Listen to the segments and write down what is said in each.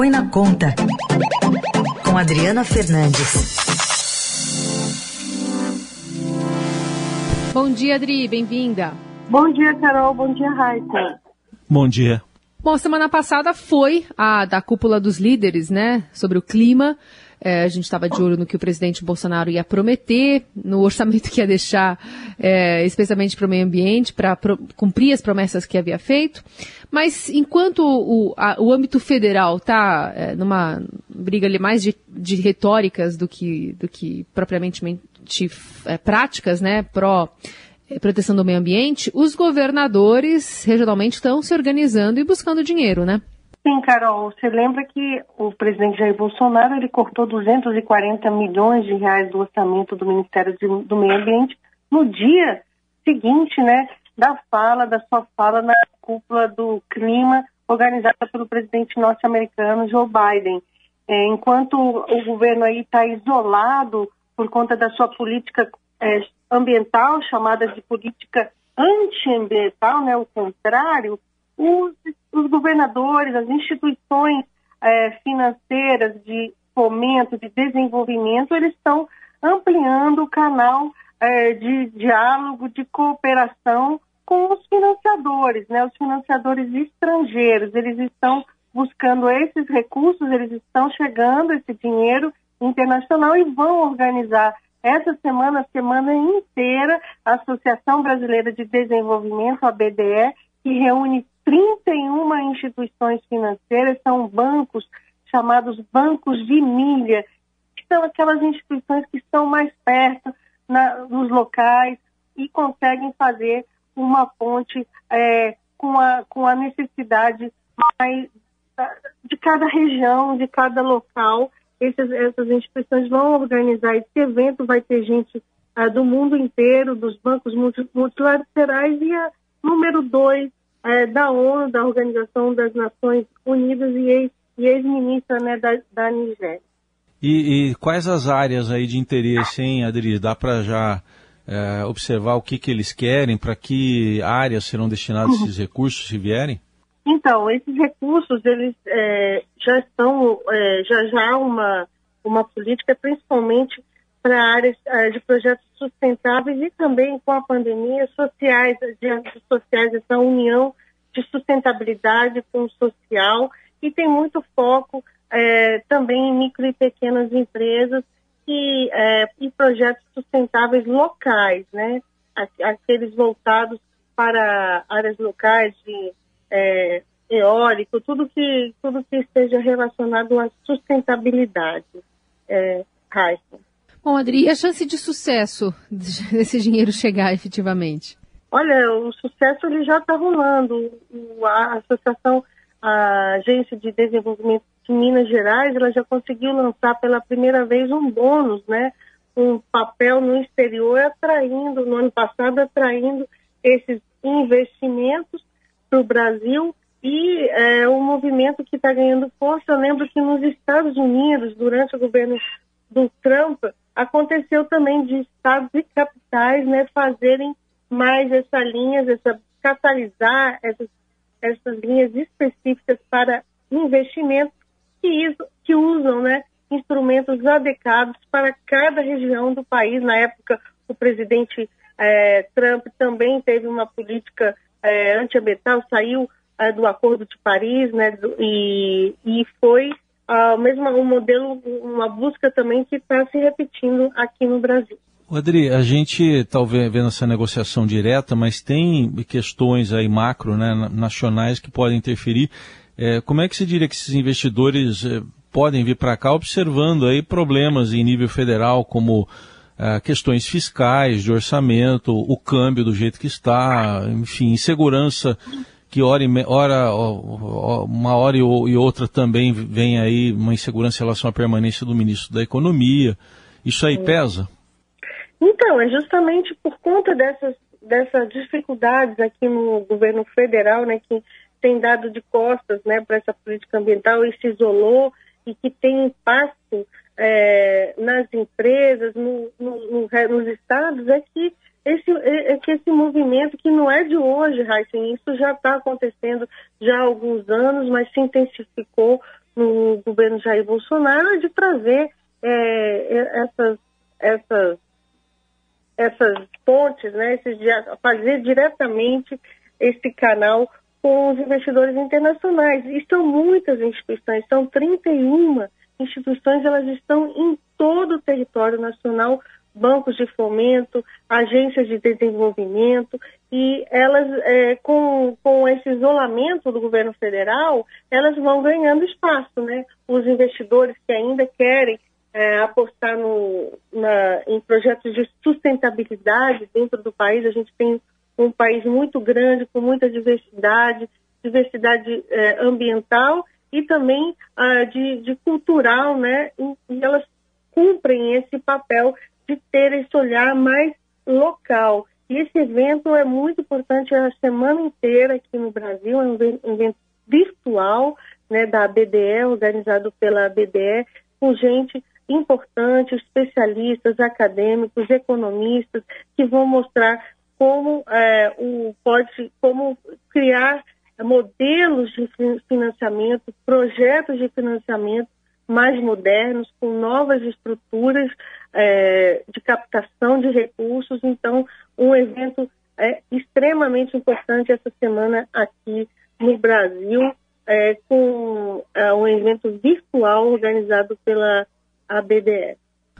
Põe na Conta, com Adriana Fernandes. Bom dia, Adri, bem-vinda. Bom dia, Carol. Bom dia, Raíssa. Bom dia. Bom, semana passada foi a da cúpula dos líderes, né, sobre o clima. É, a gente estava de olho no que o presidente Bolsonaro ia prometer, no orçamento que ia deixar, é, especialmente para o meio ambiente, para cumprir as promessas que havia feito. Mas enquanto o, a, o âmbito federal está é, numa briga ali mais de, de retóricas do que, do que propriamente é, práticas, né, pró é, proteção do meio ambiente, os governadores regionalmente estão se organizando e buscando dinheiro, né? Sim, Carol, você lembra que o presidente Jair Bolsonaro ele cortou 240 milhões de reais do orçamento do Ministério do Meio Ambiente no dia seguinte, né, da fala, da sua fala na cúpula do clima organizada pelo presidente norte-americano Joe Biden. É, enquanto o governo aí está isolado por conta da sua política é, ambiental, chamada de política antiambiental, né, o contrário, os, os governadores, as instituições é, financeiras de fomento, de desenvolvimento, eles estão ampliando o canal é, de diálogo, de cooperação com os financiadores, né? Os financiadores estrangeiros, eles estão buscando esses recursos, eles estão chegando esse dinheiro internacional e vão organizar essa semana, semana inteira, a Associação Brasileira de Desenvolvimento, a BDE, que reúne 31 instituições financeiras, são bancos chamados bancos de milha, que são aquelas instituições que estão mais perto na, nos locais e conseguem fazer uma ponte é, com, a, com a necessidade mais de cada região, de cada local. Essas, essas instituições vão organizar esse evento, vai ter gente uh, do mundo inteiro, dos bancos multilaterais, e a número dois é, da ONU, da Organização das Nações Unidas e ex-ministra ex né, da, da Nigéria. E, e, quais as áreas aí de interesse, hein, Adri? Dá para já é, observar o que, que eles querem, para que áreas serão destinados esses recursos, se vierem? Então, esses recursos, eles é, já estão, é, já já uma, uma política, principalmente para áreas uh, de projetos sustentáveis e também com a pandemia sociais, de sociais, essa união de sustentabilidade com o social e tem muito foco eh, também em micro e pequenas empresas e, eh, e projetos sustentáveis locais, né? Aqueles voltados para áreas locais de eólico, tudo que, tudo que esteja relacionado à sustentabilidade. É, Bom, Adri, e a chance de sucesso desse dinheiro chegar efetivamente? Olha, o sucesso ele já está rolando. A associação, a Agência de Desenvolvimento de Minas Gerais, ela já conseguiu lançar pela primeira vez um bônus, né? Um papel no exterior atraindo, no ano passado, atraindo esses investimentos para o Brasil e é um movimento que está ganhando força. Eu lembro que nos Estados Unidos, durante o governo do Trump, aconteceu também de estados e capitais né, fazerem mais essas linhas, essa, catalisar essas, essas linhas específicas para investimento que, que usam né, instrumentos adequados para cada região do país. Na época, o presidente é, Trump também teve uma política é, antiambiental, saiu é, do Acordo de Paris né, do, e, e foi uh, mesmo um modelo, uma busca também que está se repetindo aqui no Brasil. Adri, a gente está vendo essa negociação direta, mas tem questões aí macro, né, nacionais que podem interferir. É, como é que se diria que esses investidores é, podem vir para cá observando aí problemas em nível federal, como é, questões fiscais, de orçamento, o câmbio do jeito que está, enfim, insegurança que hora, hora, uma hora e outra também vem aí uma insegurança em relação à permanência do ministro da Economia. Isso aí pesa? Então, é justamente por conta dessas, dessas dificuldades aqui no governo federal, né, que tem dado de costas né, para essa política ambiental e se isolou e que tem impacto é, nas empresas, no, no, no, nos estados, é que esse, é, é que esse movimento que não é de hoje, Heisen, isso já está acontecendo já há alguns anos, mas se intensificou no governo Jair Bolsonaro é de trazer é, essas, essas, essas pontes, né, esses, fazer diretamente esse canal com os investidores internacionais. E são muitas instituições, são 31 instituições, elas estão em todo o território nacional, bancos de fomento, agências de desenvolvimento, e elas, é, com, com esse isolamento do governo federal, elas vão ganhando espaço, né? Os investidores que ainda querem é, apostar no, na, em projetos de sustentabilidade dentro do país, a gente tem um país muito grande, com muita diversidade, diversidade é, ambiental e também ah, de, de, cultural, né? E, e, elas cumprem esse papel de ter esse olhar mais local. E esse evento é muito importante a semana inteira aqui no Brasil, é um evento virtual, né, da BDE, organizado pela BDE, com gente importante, especialistas, acadêmicos, economistas, que vão mostrar como é, o, pode como criar modelos de financiamento, projetos de financiamento mais modernos, com novas estruturas é, de captação de recursos. Então, um evento é extremamente importante essa semana aqui no Brasil, é, com é, um evento virtual organizado pela ABDF.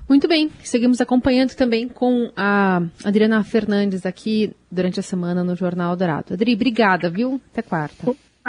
Muito bem, seguimos acompanhando também com a Adriana Fernandes aqui durante a semana no Jornal Dourado. Adri, obrigada, viu? Até quarta.